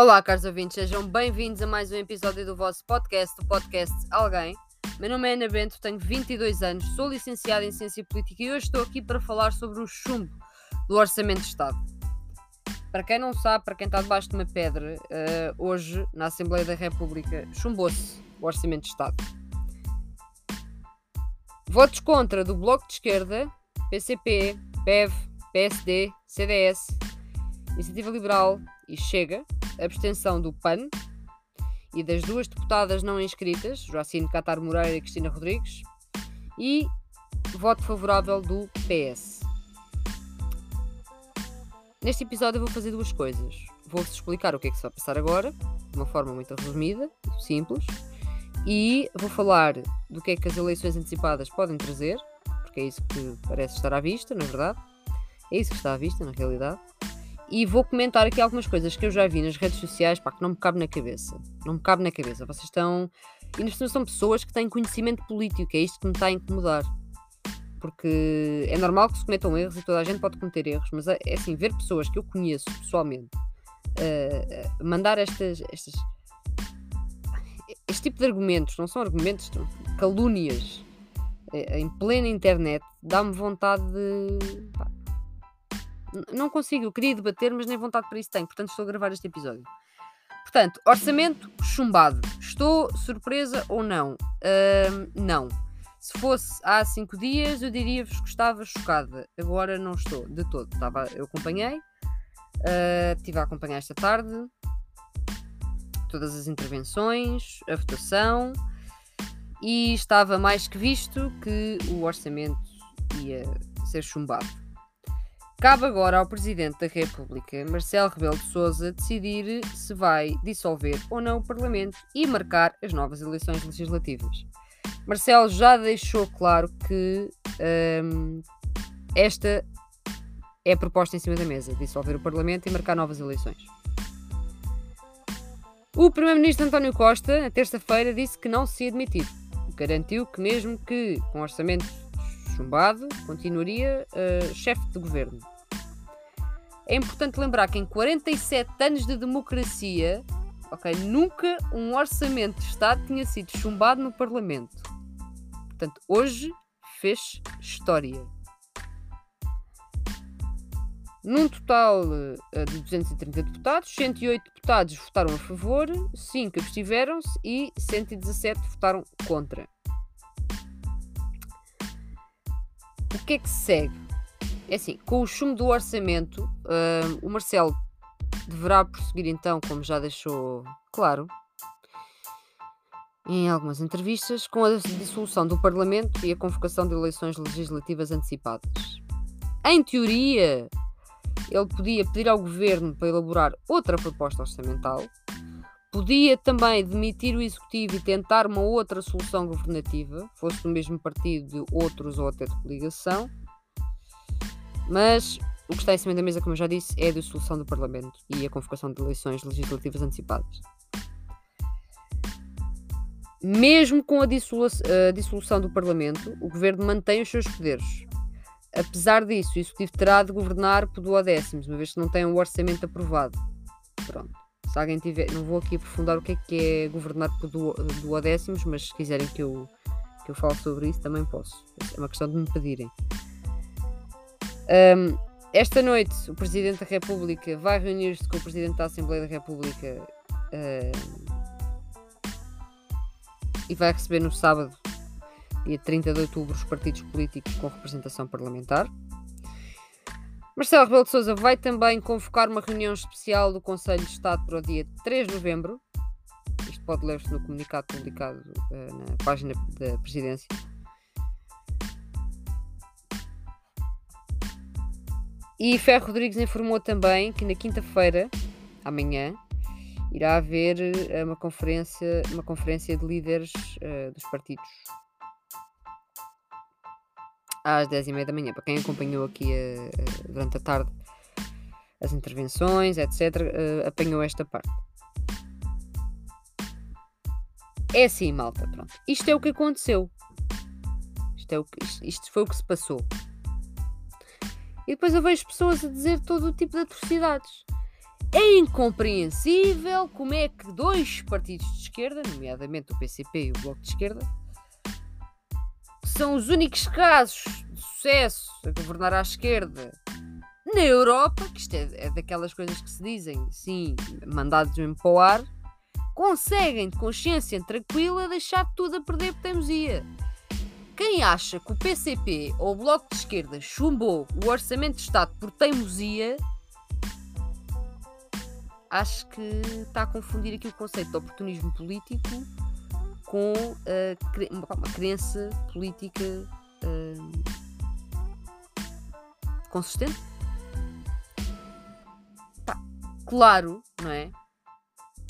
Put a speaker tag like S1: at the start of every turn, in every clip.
S1: Olá, caros ouvintes, sejam bem-vindos a mais um episódio do vosso podcast, o podcast Alguém. Meu nome é Ana Bento, tenho 22 anos, sou licenciada em Ciência Política e hoje estou aqui para falar sobre o chumbo do Orçamento de Estado. Para quem não sabe, para quem está debaixo de uma pedra, uh, hoje, na Assembleia da República, chumbou-se o Orçamento de Estado. Votos contra do Bloco de Esquerda, PCP, PEV, PSD, CDS, Iniciativa Liberal e Chega, abstenção do PAN e das duas deputadas não inscritas, Joacine Catar Moreira e Cristina Rodrigues, e voto favorável do PS. Neste episódio eu vou fazer duas coisas. Vou-vos explicar o que é que se vai passar agora, de uma forma muito resumida, simples, e vou falar do que é que as eleições antecipadas podem trazer, porque é isso que parece estar à vista, na verdade. É isso que está à vista, na realidade. E vou comentar aqui algumas coisas que eu já vi nas redes sociais, pá, que não me cabe na cabeça. Não me cabe na cabeça. Vocês estão. E nas são pessoas que têm conhecimento político, é isto que me está a incomodar. Porque é normal que se cometam erros e toda a gente pode cometer erros, mas é, é assim, ver pessoas que eu conheço pessoalmente uh, mandar estas, estas. Este tipo de argumentos, não são argumentos, são calúnias uh, em plena internet, dá-me vontade de. Pá, não consigo, eu queria debater, mas nem vontade para isso tenho, portanto estou a gravar este episódio. Portanto, orçamento chumbado. Estou surpresa ou não? Uh, não. Se fosse há cinco dias, eu diria-vos que estava chocada. Agora não estou, de todo. Estava, eu acompanhei, uh, estive a acompanhar esta tarde todas as intervenções, a votação, e estava mais que visto que o orçamento ia ser chumbado. Cabe agora ao Presidente da República, Marcelo Rebelo de Sousa, decidir se vai dissolver ou não o Parlamento e marcar as novas eleições legislativas. Marcelo já deixou claro que hum, esta é a proposta em cima da mesa: dissolver o Parlamento e marcar novas eleições. O Primeiro-Ministro António Costa, na terça-feira, disse que não se ia. Garantiu que, mesmo que com orçamento chumbado, continuaria uh, chefe de governo. É importante lembrar que em 47 anos de democracia, nunca um orçamento de Estado tinha sido chumbado no Parlamento. Portanto, hoje fez história. Num total uh, de 230 deputados, 108 deputados votaram a favor, 5 abstiveram-se e 117 votaram contra. O que é que segue? É assim, com o chumbo do orçamento, uh, o Marcelo deverá prosseguir então, como já deixou claro, em algumas entrevistas, com a dissolução do Parlamento e a convocação de eleições legislativas antecipadas. Em teoria, ele podia pedir ao governo para elaborar outra proposta orçamental, podia também demitir o executivo e tentar uma outra solução governativa, fosse do mesmo partido, de outros ou até de coligação, mas o que está em cima da mesa, como eu já disse, é a dissolução do Parlamento e a convocação de eleições legislativas antecipadas. Mesmo com a, dissolução do Parlamento, o governo mantém os seus poderes. Apesar disso, o Executivo terá de governar por duodécimos, uma vez que não tem um orçamento aprovado. Pronto. Se alguém tiver. Não vou aqui aprofundar o que é que é governar por duodécimos, mas se quiserem que eu, que eu fale sobre isso, também posso. É uma questão de me pedirem. Um, esta noite, o Presidente da República vai reunir-se com o Presidente da Assembleia da República e vai receber no sábado, dia 30 de outubro, os partidos políticos com representação parlamentar. Marcelo Rebelo de Sousa vai também convocar uma reunião especial do Conselho de Estado para o dia 3 de novembro. Isto pode ler-se no comunicado publicado uh, na página da Presidência. E Ferro Rodrigues informou também que na quinta-feira, amanhã, irá haver eh, uma conferência, uma conferência de líderes uh, dos partidos às 10h30 da manhã. Para quem acompanhou aqui uh, durante a tarde as intervenções, etc., uh, apanhou esta parte. É assim, malta, pronto. Isto é o que aconteceu. Isto, é o que, isto, isto foi o que se passou. E depois eu vejo pessoas a dizer todo o tipo de atrocidades. É incompreensível como é que dois partidos de esquerda, nomeadamente o PCP e o Bloco de Esquerda, são os únicos casos de sucesso a governar à esquerda na Europa, que isto é, é daquelas coisas que se dizem, sim, mandados mesmo para o ar, conseguem de consciência tranquila deixar tudo a perder teimosia. Quem acha que o PCP ou o Bloco de Esquerda chumbou o Orçamento de Estado por teimosia, acho que está a confundir aqui o conceito de oportunismo político com uh, uma crença política uh, consistente. Pá, claro, não é?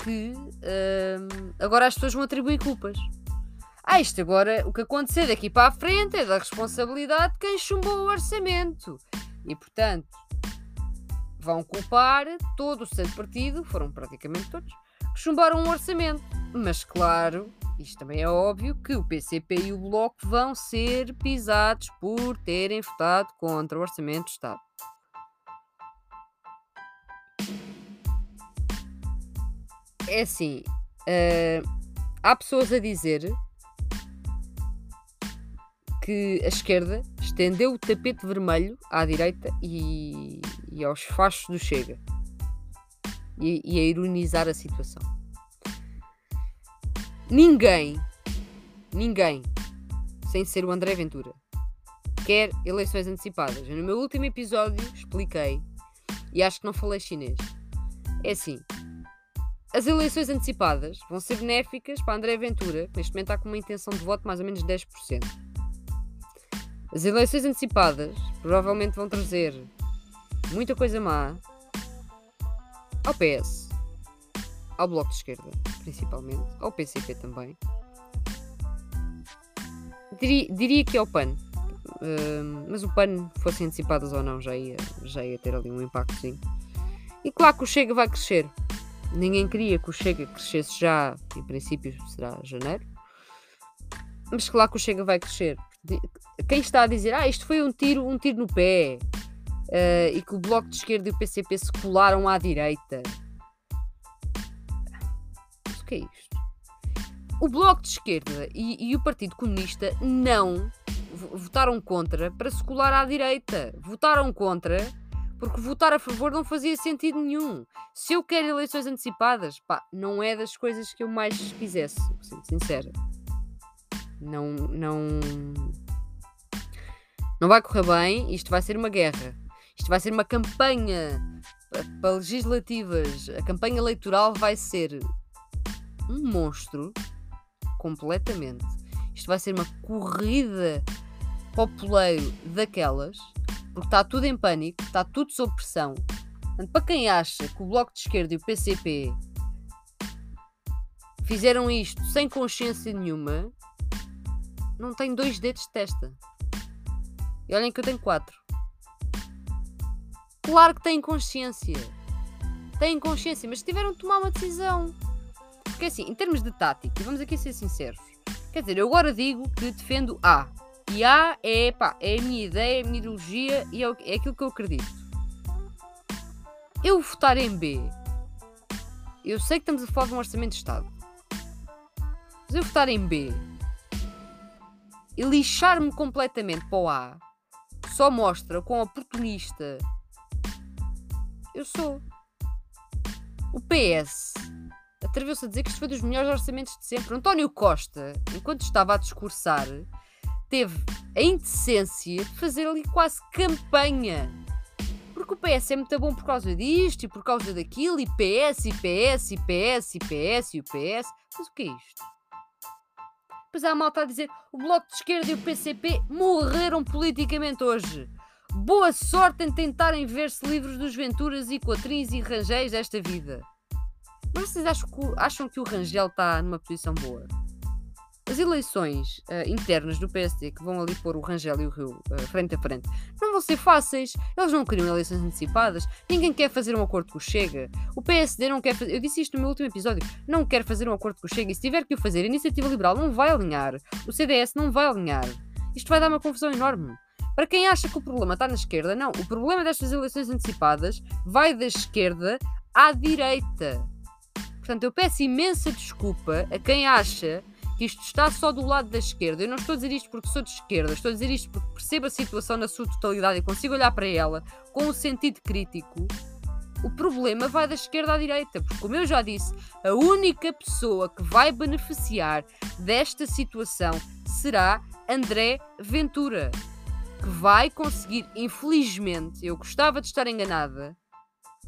S1: Que uh, agora as pessoas vão atribuir culpas. Ah, isto agora, o que acontecer daqui para a frente é da responsabilidade de quem chumbou o orçamento. E, portanto, vão culpar todo o seu partido, foram praticamente todos, que chumbaram o orçamento. Mas, claro, isto também é óbvio que o PCP e o Bloco vão ser pisados por terem votado contra o orçamento do Estado. É assim, uh, há pessoas a dizer que a esquerda estendeu o tapete vermelho à direita e, e aos fachos do Chega e, e a ironizar a situação. Ninguém, ninguém, sem ser o André Ventura, quer eleições antecipadas. No meu último episódio expliquei e acho que não falei chinês. É assim, as eleições antecipadas vão ser benéficas para André Ventura, que neste momento está com uma intenção de voto de mais ou menos 10%. As eleições antecipadas provavelmente vão trazer muita coisa má ao PS, ao Bloco de Esquerda, principalmente, ao PCP também. Diria, diria que ao PAN, uh, mas o PAN, fossem antecipadas ou não, já ia, já ia ter ali um impacto, sim. E claro que o Chega vai crescer. Ninguém queria que o Chega crescesse já, em princípio será janeiro. Mas claro que o Chega vai crescer quem está a dizer, ah, isto foi um tiro, um tiro no pé, uh, e que o Bloco de Esquerda e o PCP se colaram à direita. O que é isto? O Bloco de Esquerda e, e o Partido Comunista não votaram contra para se colar à direita. Votaram contra porque votar a favor não fazia sentido nenhum. Se eu quero eleições antecipadas, pá, não é das coisas que eu mais quisesse, sendo sincera. Não, não, não vai correr bem. Isto vai ser uma guerra. Isto vai ser uma campanha para legislativas. A campanha eleitoral vai ser um monstro completamente. Isto vai ser uma corrida populeiro daquelas, porque está tudo em pânico, está tudo sob pressão. Portanto, para quem acha que o Bloco de Esquerda e o PCP fizeram isto sem consciência nenhuma, não tem dois dedos de testa. E olhem que eu tenho quatro. Claro que têm consciência. Têm consciência, mas tiveram de tomar uma decisão. Porque assim, em termos de tática, vamos aqui ser sinceros. Quer dizer, eu agora digo que defendo A. E A é, pá, é a minha ideia, é a minha ideologia e é, é aquilo que eu acredito. Eu votar em B, eu sei que estamos a falar de um orçamento de Estado. Mas eu votar em B e lixar-me completamente para o A só mostra quão oportunista eu sou. O PS atreveu-se a dizer que isto foi dos melhores orçamentos de sempre. António Costa, enquanto estava a discursar, teve a indecência de fazer ali quase campanha. Porque o PS é muito bom por causa disto e por causa daquilo, e PS, e PS, e PS, e PS, e o PS. Mas o que é isto? Depois há malta a dizer o Bloco de Esquerda e o PCP morreram politicamente hoje. Boa sorte em tentarem ver-se livres dos Venturas e Coatrins e Rangéis desta vida. Mas vocês acham que, acham que o Rangel está numa posição boa? As eleições uh, internas do PSD, que vão ali pôr o Rangel e o Rio uh, frente a frente, não vão ser fáceis. Eles não queriam eleições antecipadas. Ninguém quer fazer um acordo com o Chega. O PSD não quer fazer. Eu disse isto no meu último episódio. Não quer fazer um acordo com o Chega. E se tiver que o fazer, a Iniciativa Liberal não vai alinhar. O CDS não vai alinhar. Isto vai dar uma confusão enorme. Para quem acha que o problema está na esquerda, não. O problema destas eleições antecipadas vai da esquerda à direita. Portanto, eu peço imensa desculpa a quem acha que isto está só do lado da esquerda. Eu não estou a dizer isto porque sou de esquerda, estou a dizer isto porque percebo a situação na sua totalidade e consigo olhar para ela com um sentido crítico. O problema vai da esquerda à direita, porque, como eu já disse, a única pessoa que vai beneficiar desta situação será André Ventura, que vai conseguir, infelizmente, eu gostava de estar enganada,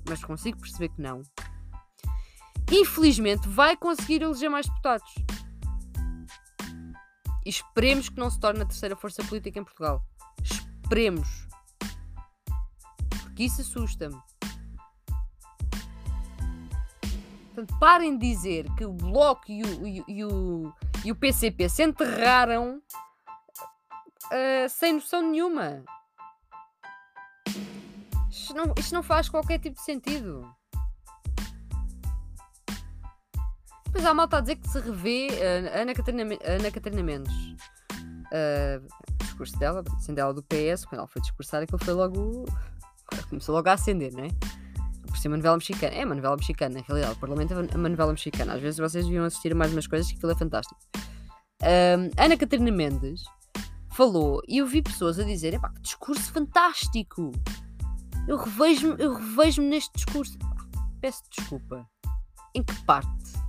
S1: mas consigo perceber que não. Infelizmente, vai conseguir eleger mais deputados. E esperemos que não se torne a terceira força política em Portugal. Esperemos. Porque isso assusta-me. Portanto, parem de dizer que o Bloco e o, e, e o, e o PCP se enterraram uh, sem noção nenhuma. Isto não, isto não faz qualquer tipo de sentido. Depois há malta a dizer que se revê uh, Ana, Catarina, Ana Catarina Mendes. Uh, discurso dela, sendo ela do PS, quando ela foi discursar, aquilo foi logo. começou logo a acender, não é? Por ser uma novela mexicana. É uma novela mexicana, na realidade. O Parlamento é uma novela mexicana. Às vezes vocês deviam assistir mais umas coisas que aquilo é fantástico. Uh, Ana Catarina Mendes falou e eu vi pessoas a dizer: que discurso fantástico! Eu revejo-me revejo neste discurso. Peço desculpa. Em que parte?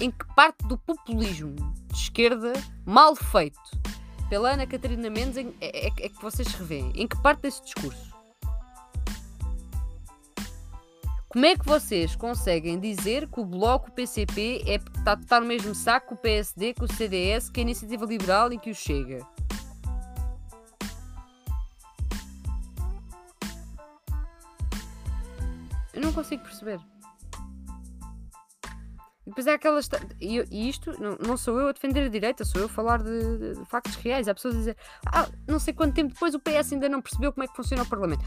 S1: Em que parte do populismo de esquerda mal feito pela Ana Catarina Mendes é, é, é, que vocês revêem? Em que parte desse discurso? Como é que vocês conseguem dizer que o Bloco, PCP, é, está, está no mesmo saco que o PSD, que o CDS, que a Iniciativa Liberal e que o Chega? Eu não consigo perceber. E depois é aquelas. E, e isto não, não, sou eu a defender a direita, sou eu a falar de, de, de, factos reais. Há pessoas a dizer, ah, não sei quanto tempo depois o PS ainda não percebeu como é que funciona o Parlamento.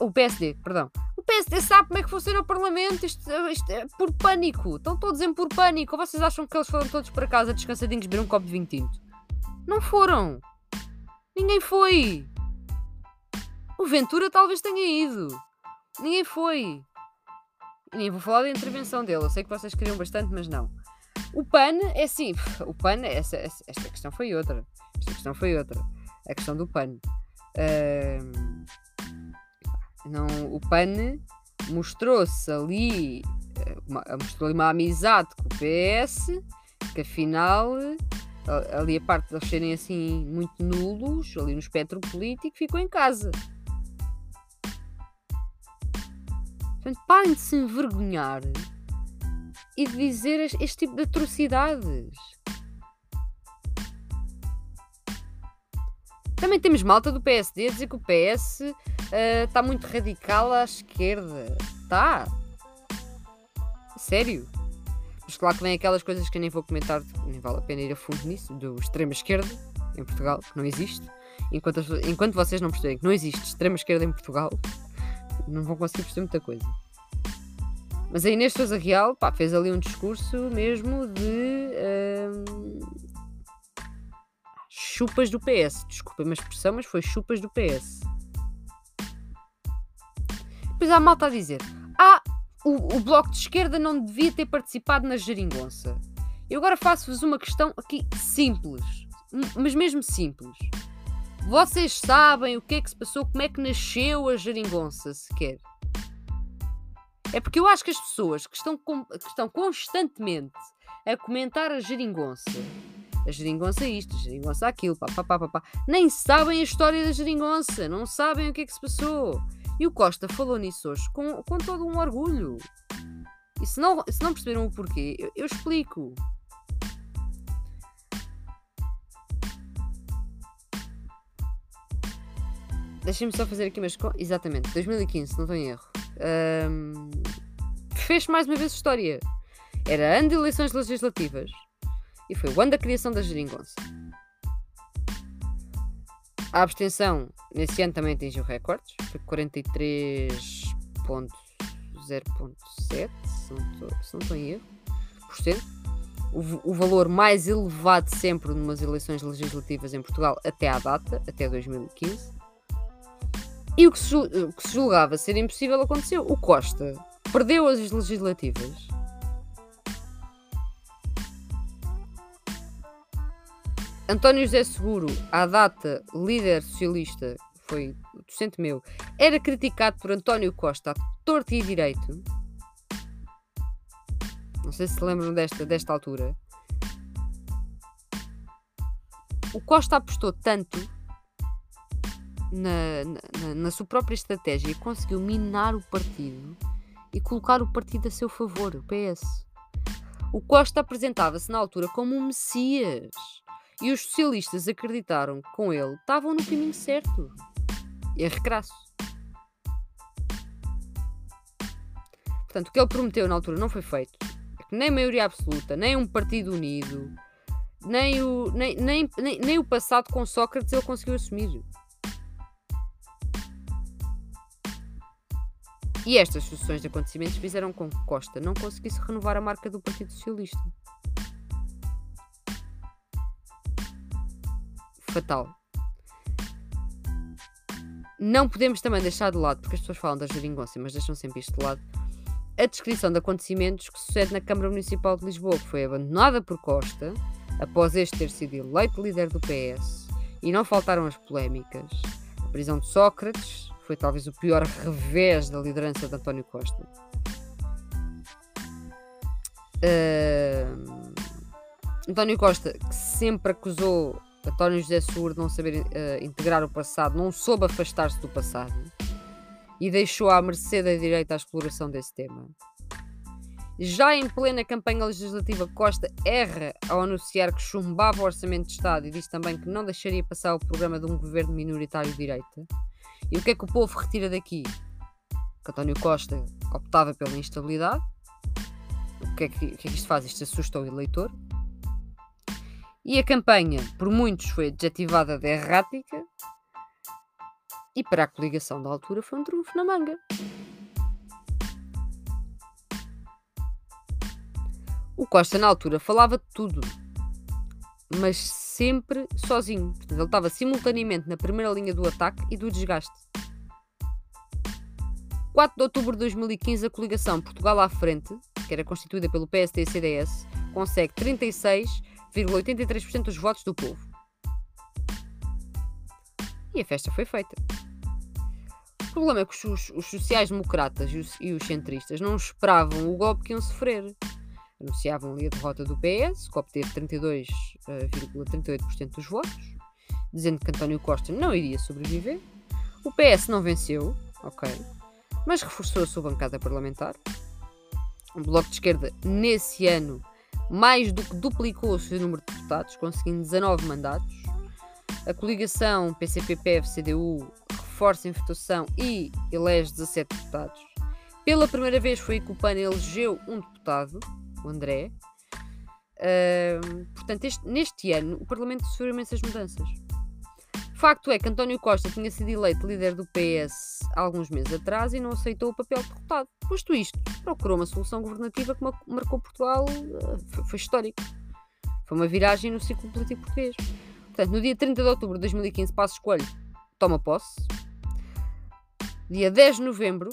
S1: O, o PSD, perdão. O PSD sabe como é que funciona o Parlamento. Isto, isto é por pânico. Estão todos em por pânico. Ou vocês acham que eles foram todos para casa descansadinhos beber um copo de vinho tinto? Não foram. Ninguém foi. O Ventura talvez tenha ido. Ninguém foi. Nem vou falar da intervenção dele. Eu sei que vocês queriam bastante, mas não. O PAN é assim. O PAN, essa, esta questão foi outra. Esta questão foi outra. A questão do PAN. Uh, não, o PAN mostrou-se ali. Eh, uma, mostrou ali uma amizade com o PS, que afinal ali a parte de eles serem assim muito nulos, ali no espectro político, ficou em casa. Portanto, parem de se envergonhar e de dizer este, tipo de atrocidades. Também temos malta do PSD a dizer que o PS está uh, muito radical à esquerda. Está. Sério. Mas claro que vem aquelas coisas que eu nem vou comentar, nem vale a pena ir a fundo nisso, do extrema esquerda em Portugal, que não existe. Enquanto, enquanto vocês não perceberem que não existe extrema esquerda em Portugal, não vão conseguir perceber muita coisa. Mas a Inês Souza Real pá, fez ali um discurso mesmo de hum, chupas do PS. Desculpem a expressão, mas foi chupas do PS. Depois há malta a dizer: Ah, o, o Bloco de Esquerda não devia ter participado na geringonça. Eu agora faço-vos uma questão aqui simples, mas mesmo simples. Vocês sabem o que é que se passou, como é que nasceu a geringonça, sequer? É porque eu acho que as pessoas que estão, com, que estão constantemente a comentar a geringonça, a geringonça isto, a geringonça aquilo, pá, pá, pá, pá, nem sabem a história da geringonça, não sabem o que é que se passou. E o Costa falou nisso hoje com, com todo um orgulho. E se não, se não perceberam o porquê, eu, eu explico. Deixem-me só fazer aqui umas. Exatamente, 2015, se não estou em erro. Um, fez mais uma vez história. Era ano de eleições legislativas e foi o ano da criação da geringonça. A abstenção nesse ano também atingiu recordes, foi 43.0.7, se não estou em erro, por cento. O, o valor mais elevado sempre numas eleições legislativas em Portugal até à data, até 2015. E o que, se, o que se julgava ser impossível aconteceu. O Costa perdeu as legislativas. António José Seguro, à data líder socialista, foi docente meu, era criticado por António Costa a torto e direito. Não sei se se lembram desta, desta altura. O Costa apostou tanto na, na, na sua própria estratégia conseguiu minar o partido e colocar o partido a seu favor, o PS. O Costa apresentava-se na altura como um Messias e os socialistas acreditaram que com ele estavam no caminho certo. Erro crasso. Portanto, o que ele prometeu na altura não foi feito. É nem maioria absoluta, nem um partido unido, nem o, nem, nem, nem, nem o passado com Sócrates ele conseguiu assumir. E estas sucessões de acontecimentos fizeram com que Costa não conseguisse renovar a marca do Partido Socialista. Fatal. Não podemos também deixar de lado, porque as pessoas falam da geringonça, mas deixam sempre isto de lado, a descrição de acontecimentos que sucede na Câmara Municipal de Lisboa, que foi abandonada por Costa, após este ter sido eleito líder do PS, e não faltaram as polémicas. A prisão de Sócrates, foi talvez o pior revés da liderança de António Costa. Uh, António Costa, que sempre acusou António José Sur de não saber uh, integrar o passado, não soube afastar-se do passado e deixou à mercê da direita a exploração desse tema. Já em plena campanha legislativa, Costa erra ao anunciar que chumbava o orçamento de Estado e diz também que não deixaria passar o programa de um governo minoritário de direita. E o que é que o povo retira daqui? Que António Costa optava pela instabilidade. O que é que, o que, é que isto faz? Isto assusta o eleitor. E a campanha, por muitos, foi adjetivada de errática. E para a coligação da altura foi um trunfo na manga. O Costa, na altura, falava de tudo, mas sempre sozinho. Portanto, ele estava simultaneamente na primeira linha do ataque e do desgaste. 4 de outubro de 2015, a coligação Portugal à Frente, que era constituída pelo PSD e CDS, consegue 36,83% dos votos do povo. E a festa foi feita. O problema é que os, os sociais-democratas e os, e os centristas não esperavam o golpe que iam sofrer. Anunciavam ali a derrota do PS, que obteve 32 38% dos votos, dizendo que António Costa não iria sobreviver. O PS não venceu, ok, mas reforçou a sua bancada parlamentar. O Bloco de Esquerda, nesse ano, mais do que duplicou o seu número de deputados, conseguindo 19 mandatos. A coligação PCP-PF-CDU reforça a votação e elege 17 deputados. Pela primeira vez foi que o PAN elegeu um deputado, o André, Portanto, este, neste ano o Parlamento sofreu imensas mudanças. Facto é que António Costa tinha sido eleito líder do PS há alguns meses atrás e não aceitou o papel de derrotado. Posto isto, procurou uma solução governativa que marcou Portugal, foi, foi histórico. Foi uma viragem no ciclo político português. Portanto, no dia 30 de outubro de 2015, Passo Escolho toma posse. Dia 10 de novembro,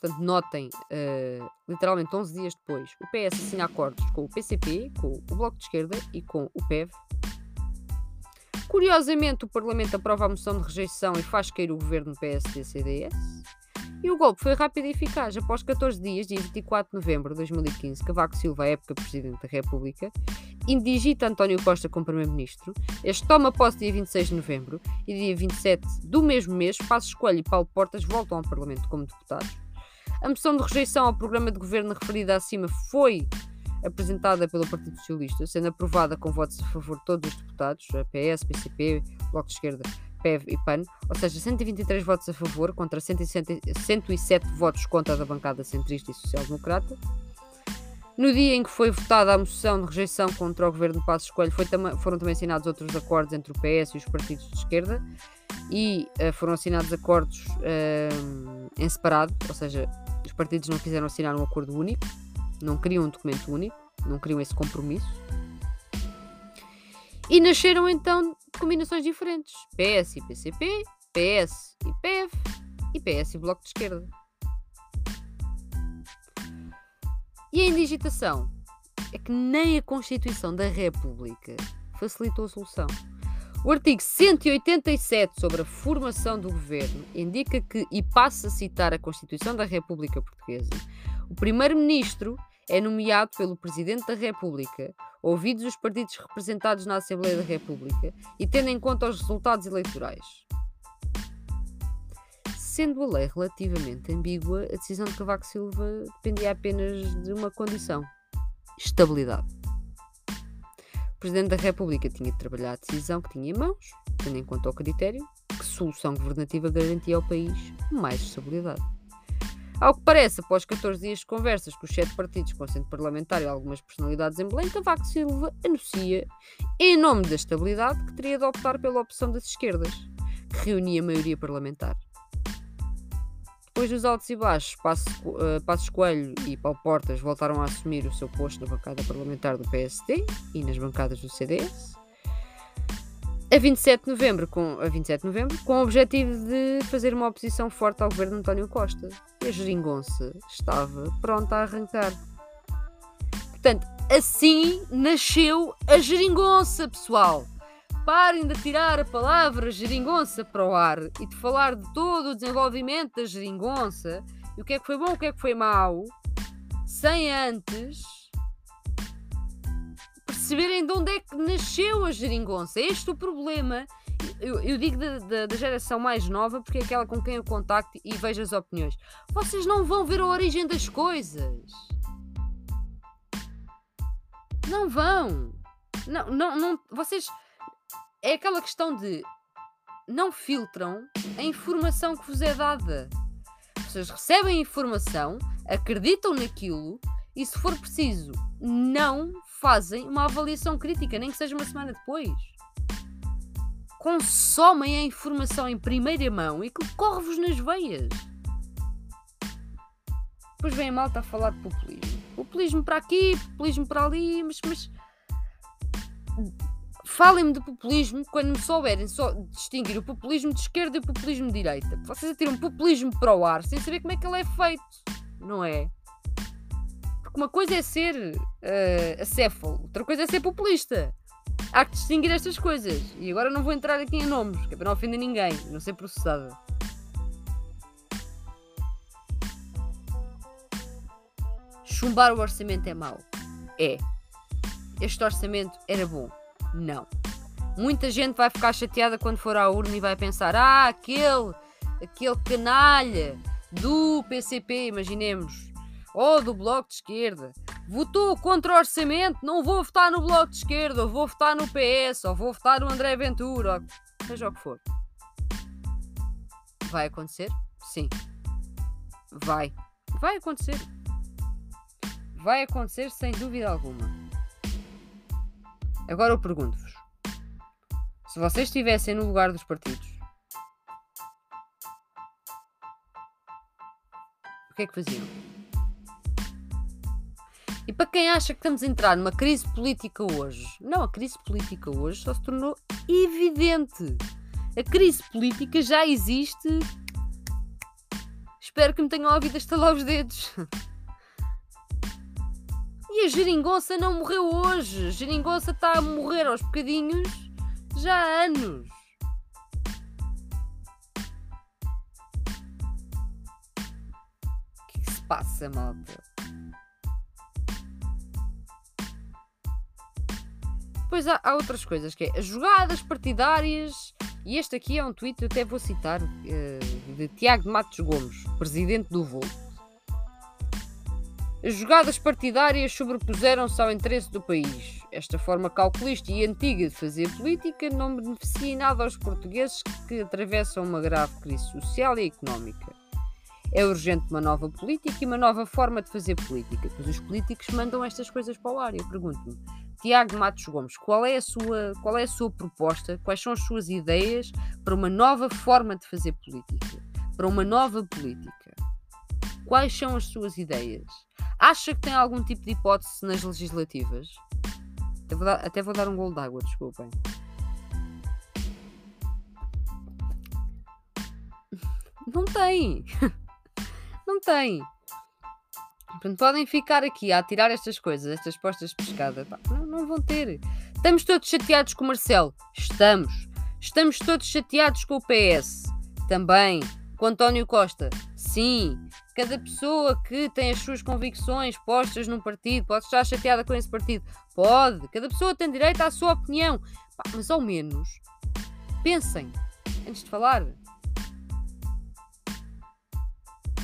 S1: portanto, notem, uh, literalmente 11 dias depois, o PS assina acordos com o PCP, com o Bloco de Esquerda e com o PEV Curiosamente, o Parlamento aprova a moção de rejeição e faz cair o governo PSD-CDS. E o golpe foi rápido e eficaz. Após 14 dias, dia 24 de novembro de 2015, Cavaco Silva, à época Presidente da República, indigita António Costa como Primeiro-Ministro. Este toma posse dia 26 de novembro e dia 27 do mesmo mês, Passo Escolha e Paulo Portas voltam ao Parlamento como deputados. A moção de rejeição ao programa de governo referida acima foi apresentada pelo Partido Socialista, sendo aprovada com votos a favor de todos os deputados, PS, PCP, Bloco de Esquerda, PEV e PAN, ou seja, 123 votos a favor contra 107 votos contra da bancada centrista e social-democrata. No dia em que foi votada a moção de rejeição contra o governo de Passos Coelho, tam foram também assinados outros acordos entre o PS e os partidos de esquerda e uh, foram assinados acordos uh, em separado, ou seja, partidos não quiseram assinar um acordo único não queriam um documento único, não queriam esse compromisso. E nasceram então combinações diferentes: PS e PCP, PS e PEV, e PS e Bloco de Esquerda. E a indigitação? É que nem a Constituição da República facilitou a solução. O artigo 187 sobre a formação do governo indica que, e passa a citar a Constituição da República Portuguesa, o primeiro-ministro é nomeado pelo Presidente da República, ouvidos os partidos representados na Assembleia da República e tendo em conta os resultados eleitorais. Sendo a lei relativamente ambígua, a decisão de Cavaco Silva dependia apenas de uma condição: estabilidade. O Presidente da República tinha de trabalhar a decisão que tinha em mãos, tendo em conta o critério que solução governativa garantia ao país mais estabilidade. Ao que parece, após 14 dias de conversas com os sete partidos com assento parlamentar e algumas personalidades em Belém, Cavaco Silva anuncia, em nome da estabilidade, que teria de optar pela opção das esquerdas, que reunia a maioria parlamentar. Depois dos altos e baixos, uh, Passos Coelho e Paulo Portas voltaram a assumir o seu posto na bancada parlamentar do PSD e nas bancadas do CDS a 27 de novembro, com, a 27 de novembro, com o objetivo de fazer uma oposição forte ao governo de António Costa. E a geringonça estava pronta a arrancar. Portanto, assim nasceu a geringonça, pessoal. Parem de tirar a palavra geringonça para o ar e de falar de todo o desenvolvimento da geringonça e o que é que foi bom, o que é que foi mau, sem antes perceberem de onde é que nasceu a geringonça. Este é o problema. Eu, eu digo da, da, da, geração mais nova porque é aquela com quem eu contacto e vejo as opiniões. Vocês não vão ver a origem das coisas. Não vão. Não, não, não. Vocês. É aquela questão de. Não filtram a informação que vos é dada. Vocês recebem a informação, acreditam naquilo e, se for preciso, não fazem uma avaliação crítica, nem que seja uma semana depois. Consomem a informação em primeira mão e que corre-vos nas veias. Depois vem a malta a falar de populismo. Populismo para aqui, populismo para ali, mas. mas... Falem-me de populismo quando me souberem só distinguir o populismo de esquerda e o populismo de direita. Vocês atiram populismo para o ar sem saber como é que ele é feito, não é? Porque uma coisa é ser uh, acéfalo, outra coisa é ser populista. Há que distinguir estas coisas. E agora não vou entrar aqui em nomes, que é para não ofender ninguém, não ser processada. Chumbar o orçamento é mau. É. Este orçamento era bom. Não. Muita gente vai ficar chateada quando for à urna e vai pensar: ah, aquele, aquele canalha do PCP, imaginemos, ou do Bloco de Esquerda, votou contra o orçamento, não vou votar no Bloco de Esquerda, ou vou votar no PS, ou vou votar no André Ventura, ou seja o que for. Vai acontecer? Sim. Vai. Vai acontecer. Vai acontecer sem dúvida alguma. Agora eu pergunto-vos: se vocês estivessem no lugar dos partidos, o que é que faziam? E para quem acha que estamos a entrar numa crise política hoje, não, a crise política hoje só se tornou evidente. A crise política já existe. Espero que me tenham ouvido estalar os dedos. E a geringonça não morreu hoje. A geringonça está a morrer aos bocadinhos já há anos. O que, é se passa, malta? Depois há, há, outras coisas, que é as jogadas partidárias, e este aqui é um tweet, até vou citar, uh, de Tiago Matos Gomes, presidente do Volto. As jogadas partidárias sobrepuseram-se ao interesse do país. Esta forma calculista e antiga de fazer política não beneficia em nada aos portugueses que atravessam uma grave crise social e económica. É urgente uma nova política e uma nova forma de fazer política, pois os políticos mandam estas coisas para o ar. Eu pergunto-me, Tiago Matos Gomes, qual é, a sua, qual é a sua proposta? Quais são as suas ideias para uma nova forma de fazer política? Para uma nova política? Quais são as suas ideias? Acha que tem algum tipo de hipótese nas legislativas? Até vou dar, até vou dar um gol de água, desculpem. Não tem. não tem. Portanto, podem ficar aqui a tirar estas coisas, estas postas de pescada. Não, não vão ter. Estamos todos chateados com o Marcelo? Estamos. Estamos todos chateados com o PS? Também. Com António Costa? Sim. Cada pessoa que tem as suas convicções postas num partido pode estar chateada com esse partido? Pode. Cada pessoa tem direito à sua opinião. Pá, mas ao menos pensem antes de falar.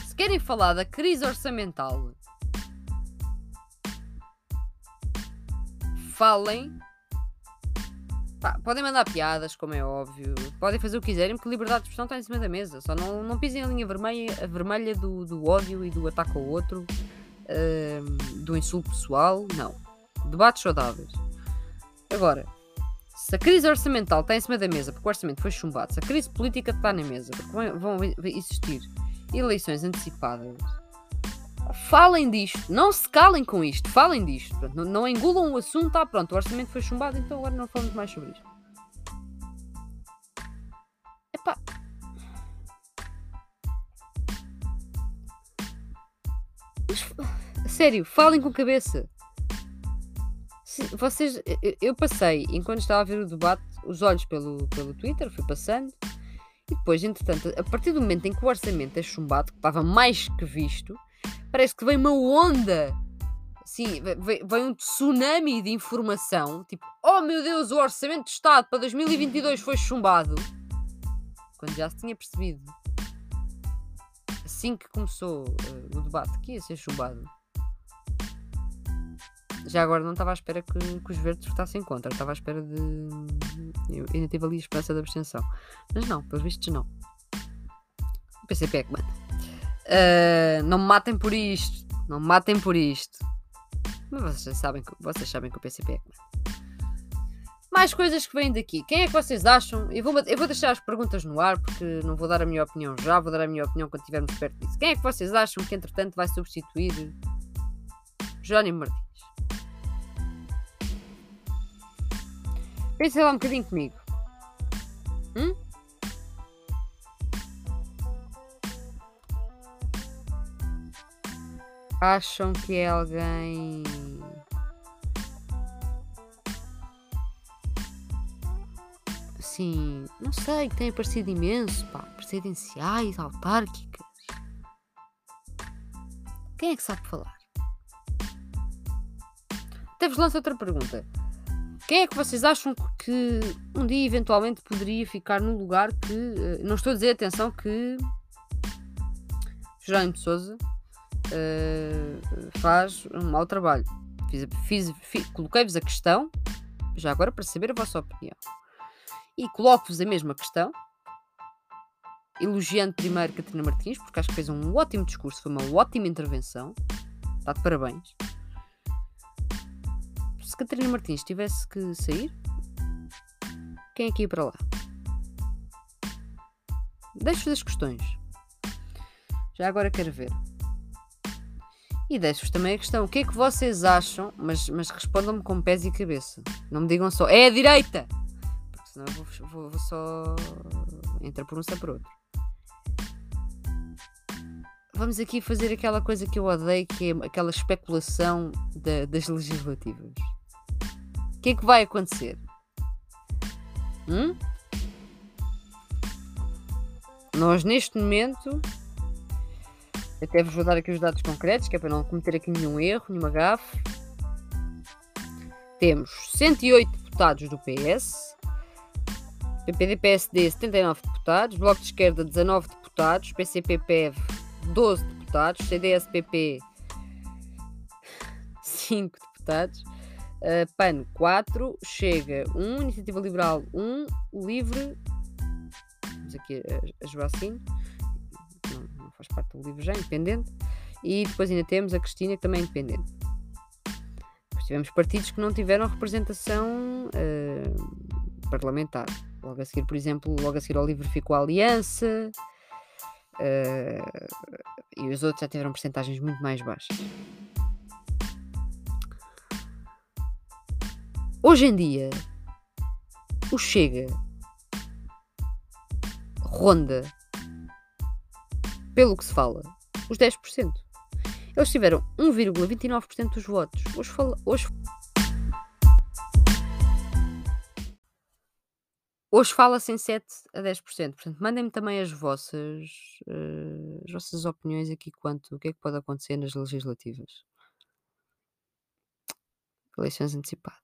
S1: Se querem falar da crise orçamental, falem Pá, podem mandar piadas, como é óbvio. Podem fazer o que quiserem, porque liberdade de expressão está em cima da mesa. Só não, não pisem a linha vermelha, a vermelha do, do ódio e do ataque ao outro, uh, do insulto pessoal. Não. Debates saudáveis. Agora, se a crise orçamental está em cima da mesa porque o orçamento foi chumbado, se a crise política está na mesa porque vão existir eleições antecipadas, falem disto, não se calem com isto, falem disto, não, não engulam o assunto, está pronto, o orçamento foi chumbado, então agora não falamos mais sobre isto. Epá. Mas, sério, falem com cabeça. Se, vocês, eu, eu passei, enquanto estava a ver o debate, os olhos pelo, pelo Twitter, fui passando, e depois, entretanto, a partir do momento em que o orçamento é chumbado, que estava mais que visto, parece que vem uma onda. Sim, vem um tsunami de informação. Tipo, oh meu Deus, o orçamento de Estado para 2022 foi chumbado. Quando já se tinha percebido. Assim que começou uh, o debate que ia ser chumbado. Já agora não estava à espera que, que os verdes votassem contra. Estava à espera de. Eu ainda tive ali a esperança da abstenção. Mas não, pelos vistos não. O PCP é que manda. Uh, não me matem por isto. Não me matem por isto. Mas vocês sabem que, vocês sabem que o PCP é Mais coisas que vêm daqui. Quem é que vocês acham? Eu vou, eu vou deixar as perguntas no ar porque não vou dar a minha opinião já, vou dar a minha opinião quando estivermos perto disso. Quem é que vocês acham que entretanto vai substituir Jónimo Martins? Pensem lá um bocadinho comigo. Hum? Acham que é alguém. Assim, não sei, que tem aparecido imenso, pá, presidenciais, autárquicas. Quem é que sabe falar? Até vos lanço outra pergunta. Quem é que vocês acham que um dia eventualmente poderia ficar no lugar que. Eh, não estou a dizer, atenção, que. Jerónimo de Souza uh, faz um mau trabalho. Coloquei-vos a questão, já agora para saber a vossa opinião. E coloco-vos a mesma questão, elogiando primeiro Catarina Martins, porque acho que fez um ótimo discurso, foi uma ótima intervenção. Está de parabéns. Se Catarina Martins tivesse que sair, quem é que ia para lá? Deixo-vos as questões. Já agora quero ver. E deixo-vos também a questão: o que é que vocês acham? Mas, mas respondam-me com pés e cabeça. Não me digam só, é a direita! Porque senão eu vou, vou, vou só entrar por um, sai por outro. Vamos aqui fazer aquela coisa que eu odeio, que é aquela especulação da, das legislativas. O que é que vai acontecer? Hum? Nós, neste momento, até vos vou dar aqui os dados concretos, que é para não cometer aqui nenhum erro, nenhuma gafe. Temos 108 deputados do PS, PPD-PSD 79 deputados, Bloco de Esquerda 19 deputados, PCP-PEV 12 deputados, CDS-PP 5 deputados, uh, PAN 4, Chega 1, Iniciativa Liberal 1, Livre, vamos aqui a, a Joacine, faz parte do livro já, independente. E depois ainda temos a Cristina, que também é independente. Depois tivemos partidos que não tiveram representação uh, parlamentar. Logo a seguir, por exemplo, logo a seguir ao livro ficou a Aliança. Uh, e os outros já tiveram percentagens muito mais baixas. Hoje em dia, o Chega ronda pelo que se fala, os 10%. Eles tiveram 1,29% dos votos. Hoje fala, hoje, hoje fala-se em 7 a 10%. Portanto, mandem-me também as vossas, eh, as vossas opiniões aqui quanto o que é que pode acontecer nas legislativas. Eleições antecipadas.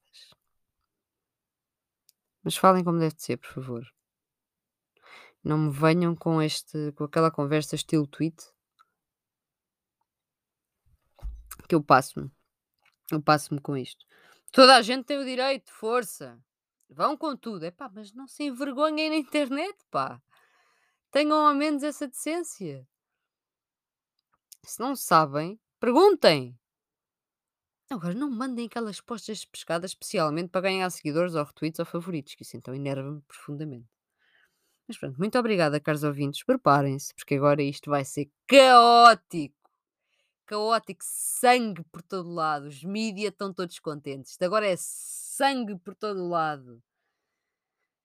S1: Mas falem como deve de ser, por favor. Não me venham com este, com aquela conversa estilo tweet. Que eu passo-me. Eu passo-me com isto. Toda a gente tem o direito, força. Vão com tudo. Mas não se envergonhem na internet, pá. Tenham ao menos essa decência. Se não sabem, perguntem. Agora, não mandem aquelas postas de pescada especialmente para ganhar seguidores ou retweets ou favoritos, que isso então enerva-me profundamente. Mas pronto, muito obrigada, caros ouvintes. Preparem-se, porque agora isto vai ser caótico. Caótico, sangue por todo lado. Os mídias estão todos contentes. Isto agora é sangue por todo lado.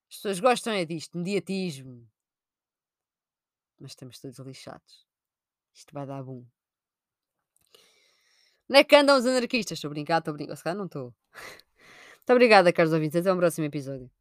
S1: As pessoas gostam é disto, mediatismo. Mas estamos todos lixados. Isto vai dar bom. Onde é que andam os anarquistas? Estou a brincar, estou a brincar. Se calhar não estou. Muito obrigada, caros ouvintes. Até ao próximo episódio.